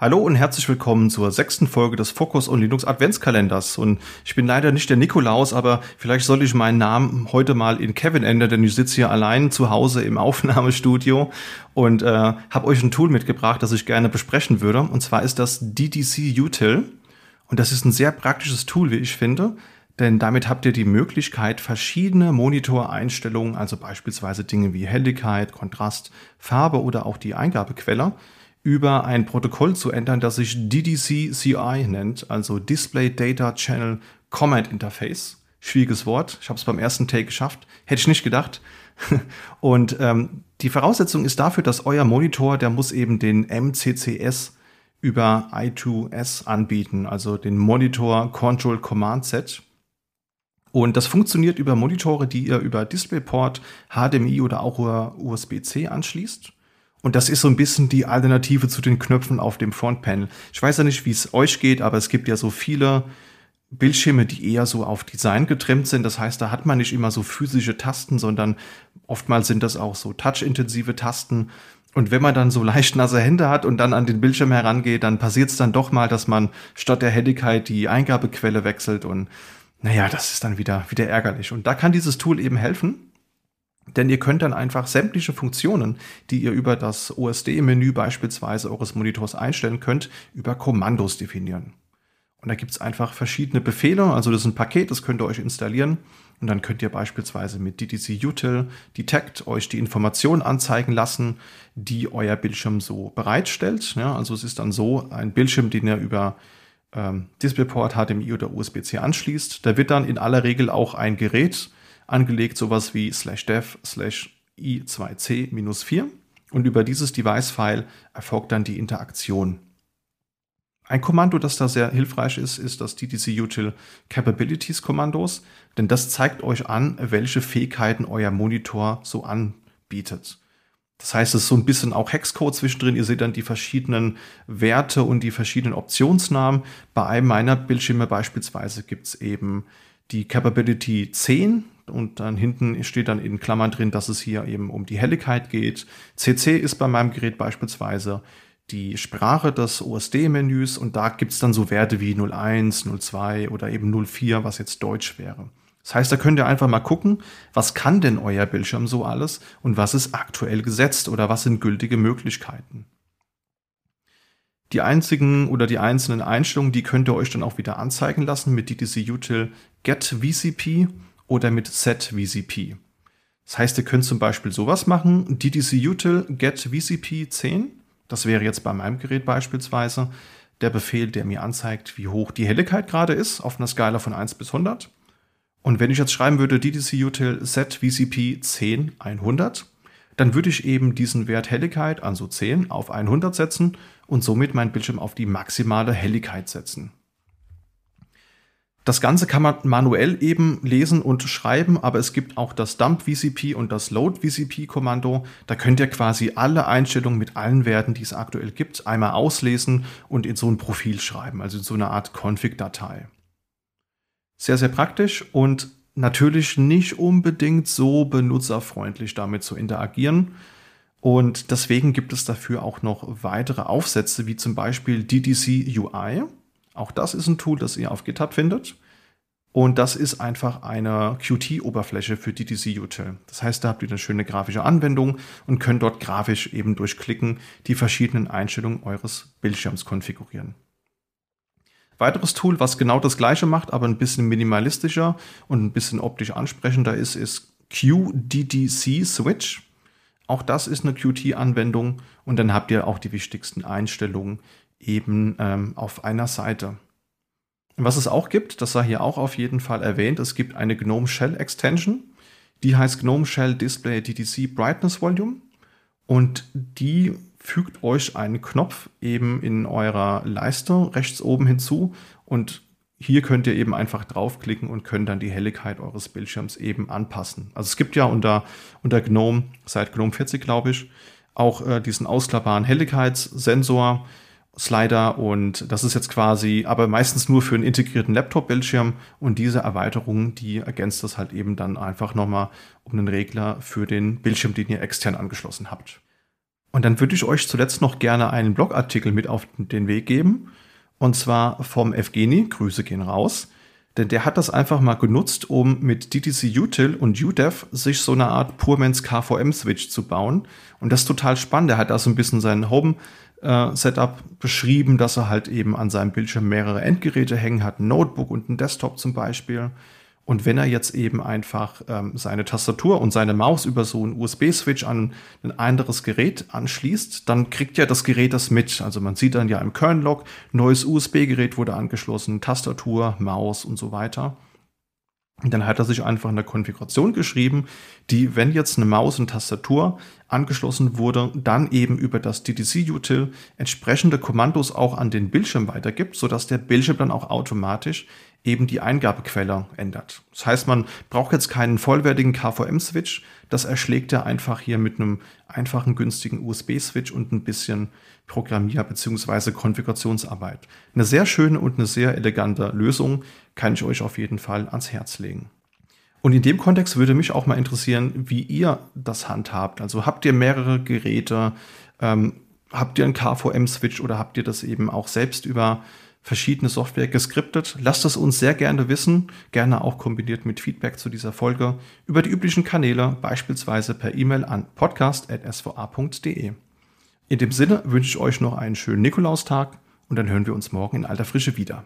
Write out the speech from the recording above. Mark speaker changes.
Speaker 1: Hallo und herzlich willkommen zur sechsten Folge des Focus on Linux Adventskalenders. Und ich bin leider nicht der Nikolaus, aber vielleicht sollte ich meinen Namen heute mal in Kevin ändern, denn ich sitze hier allein zu Hause im Aufnahmestudio und äh, habe euch ein Tool mitgebracht, das ich gerne besprechen würde. Und zwar ist das DDC Util. Und das ist ein sehr praktisches Tool, wie ich finde. Denn damit habt ihr die Möglichkeit, verschiedene Monitoreinstellungen, also beispielsweise Dinge wie Helligkeit, Kontrast, Farbe oder auch die Eingabequelle, über ein Protokoll zu ändern, das sich DDC-CI nennt, also Display Data Channel Command Interface. Schwieriges Wort. Ich habe es beim ersten Take geschafft. Hätte ich nicht gedacht. Und ähm, die Voraussetzung ist dafür, dass euer Monitor, der muss eben den MCCS über I2S anbieten, also den Monitor Control Command Set. Und das funktioniert über Monitore, die ihr über DisplayPort, HDMI oder auch über USB-C anschließt. Und das ist so ein bisschen die Alternative zu den Knöpfen auf dem Frontpanel. Ich weiß ja nicht, wie es euch geht, aber es gibt ja so viele Bildschirme, die eher so auf Design getrimmt sind. Das heißt, da hat man nicht immer so physische Tasten, sondern oftmals sind das auch so touchintensive Tasten. Und wenn man dann so leicht nasse Hände hat und dann an den Bildschirm herangeht, dann passiert es dann doch mal, dass man statt der Helligkeit die Eingabequelle wechselt und naja, das ist dann wieder, wieder ärgerlich. Und da kann dieses Tool eben helfen. Denn ihr könnt dann einfach sämtliche Funktionen, die ihr über das OSD-Menü beispielsweise eures Monitors einstellen könnt, über Kommandos definieren. Und da gibt's einfach verschiedene Befehle, also das ist ein Paket, das könnt ihr euch installieren. Und dann könnt ihr beispielsweise mit DDC Util Detect euch die Informationen anzeigen lassen, die euer Bildschirm so bereitstellt. Ja, also es ist dann so ein Bildschirm, den ihr über ähm, DisplayPort, HDMI oder USB-C anschließt. Da wird dann in aller Regel auch ein Gerät angelegt, sowas wie slash dev slash i2c-4 und über dieses Device-File erfolgt dann die Interaktion. Ein Kommando, das da sehr hilfreich ist, ist das DTC Util Capabilities Kommandos, denn das zeigt euch an, welche Fähigkeiten euer Monitor so anbietet. Das heißt, es ist so ein bisschen auch Hexcode zwischendrin. Ihr seht dann die verschiedenen Werte und die verschiedenen Optionsnamen. Bei einem meiner Bildschirme beispielsweise gibt es eben die Capability 10 und dann hinten steht dann in Klammern drin, dass es hier eben um die Helligkeit geht. CC ist bei meinem Gerät beispielsweise die Sprache des OSD-Menüs und da gibt es dann so Werte wie 01, 02 oder eben 04, was jetzt Deutsch wäre. Das heißt, da könnt ihr einfach mal gucken, was kann denn euer Bildschirm so alles und was ist aktuell gesetzt oder was sind gültige Möglichkeiten. Die einzigen oder die einzelnen Einstellungen, die könnt ihr euch dann auch wieder anzeigen lassen mit DTC Util Get VCP oder mit Set VCP. Das heißt, ihr könnt zum Beispiel sowas machen, DTC Util Get VCP 10. Das wäre jetzt bei meinem Gerät beispielsweise der Befehl, der mir anzeigt, wie hoch die Helligkeit gerade ist auf einer Skala von 1 bis 100. Und wenn ich jetzt schreiben würde DTC Util Set VCP 10 100, dann würde ich eben diesen Wert Helligkeit, also 10, auf 100 setzen und somit mein Bildschirm auf die maximale Helligkeit setzen. Das Ganze kann man manuell eben lesen und schreiben, aber es gibt auch das Dump VCP und das Load VCP Kommando. Da könnt ihr quasi alle Einstellungen mit allen Werten, die es aktuell gibt, einmal auslesen und in so ein Profil schreiben, also in so eine Art Config-Datei. Sehr, sehr praktisch und natürlich nicht unbedingt so benutzerfreundlich damit zu interagieren. Und deswegen gibt es dafür auch noch weitere Aufsätze, wie zum Beispiel DDC UI. Auch das ist ein Tool, das ihr auf GitHub findet. Und das ist einfach eine Qt-Oberfläche für DDC Util. Das heißt, da habt ihr eine schöne grafische Anwendung und könnt dort grafisch eben durch Klicken die verschiedenen Einstellungen eures Bildschirms konfigurieren. Weiteres Tool, was genau das gleiche macht, aber ein bisschen minimalistischer und ein bisschen optisch ansprechender ist, ist QDDC Switch. Auch das ist eine Qt-Anwendung und dann habt ihr auch die wichtigsten Einstellungen eben ähm, auf einer Seite. Was es auch gibt, das sei hier auch auf jeden Fall erwähnt, es gibt eine GNOME Shell Extension, die heißt GNOME Shell Display DDC Brightness Volume und die fügt euch einen Knopf eben in eurer Leiste rechts oben hinzu und hier könnt ihr eben einfach draufklicken und könnt dann die Helligkeit eures Bildschirms eben anpassen. Also es gibt ja unter, unter GNOME, seit GNOME 40 glaube ich, auch äh, diesen ausklappbaren Helligkeitssensor, Slider und das ist jetzt quasi, aber meistens nur für einen integrierten Laptop-Bildschirm und diese Erweiterung, die ergänzt das halt eben dann einfach nochmal um einen Regler für den Bildschirm, den ihr extern angeschlossen habt. Und dann würde ich euch zuletzt noch gerne einen Blogartikel mit auf den Weg geben. Und zwar vom Evgeni. Grüße gehen raus. Denn der hat das einfach mal genutzt, um mit DTC Util und UDEV sich so eine Art Purmans KVM-Switch zu bauen. Und das ist total spannend. Er hat da so ein bisschen sein Home-Setup äh, beschrieben, dass er halt eben an seinem Bildschirm mehrere Endgeräte hängen hat, ein Notebook und ein Desktop zum Beispiel. Und wenn er jetzt eben einfach ähm, seine Tastatur und seine Maus über so einen USB-Switch an ein anderes Gerät anschließt, dann kriegt ja das Gerät das mit. Also man sieht dann ja im Kernlog, neues USB-Gerät wurde angeschlossen, Tastatur, Maus und so weiter. Und dann hat er sich einfach eine Konfiguration geschrieben, die, wenn jetzt eine Maus und Tastatur angeschlossen wurde, dann eben über das DTC-Util entsprechende Kommandos auch an den Bildschirm weitergibt, sodass der Bildschirm dann auch automatisch eben die Eingabequelle ändert. Das heißt, man braucht jetzt keinen vollwertigen KVM-Switch. Das erschlägt er einfach hier mit einem einfachen, günstigen USB-Switch und ein bisschen Programmier- bzw. Konfigurationsarbeit. Eine sehr schöne und eine sehr elegante Lösung kann ich euch auf jeden Fall ans Herz legen. Und in dem Kontext würde mich auch mal interessieren, wie ihr das handhabt. Also habt ihr mehrere Geräte? Ähm, habt ihr einen KVM-Switch oder habt ihr das eben auch selbst über verschiedene Software geskriptet. Lasst es uns sehr gerne wissen, gerne auch kombiniert mit Feedback zu dieser Folge über die üblichen Kanäle, beispielsweise per E-Mail an podcast.sva.de. In dem Sinne wünsche ich euch noch einen schönen Nikolaustag und dann hören wir uns morgen in alter Frische wieder.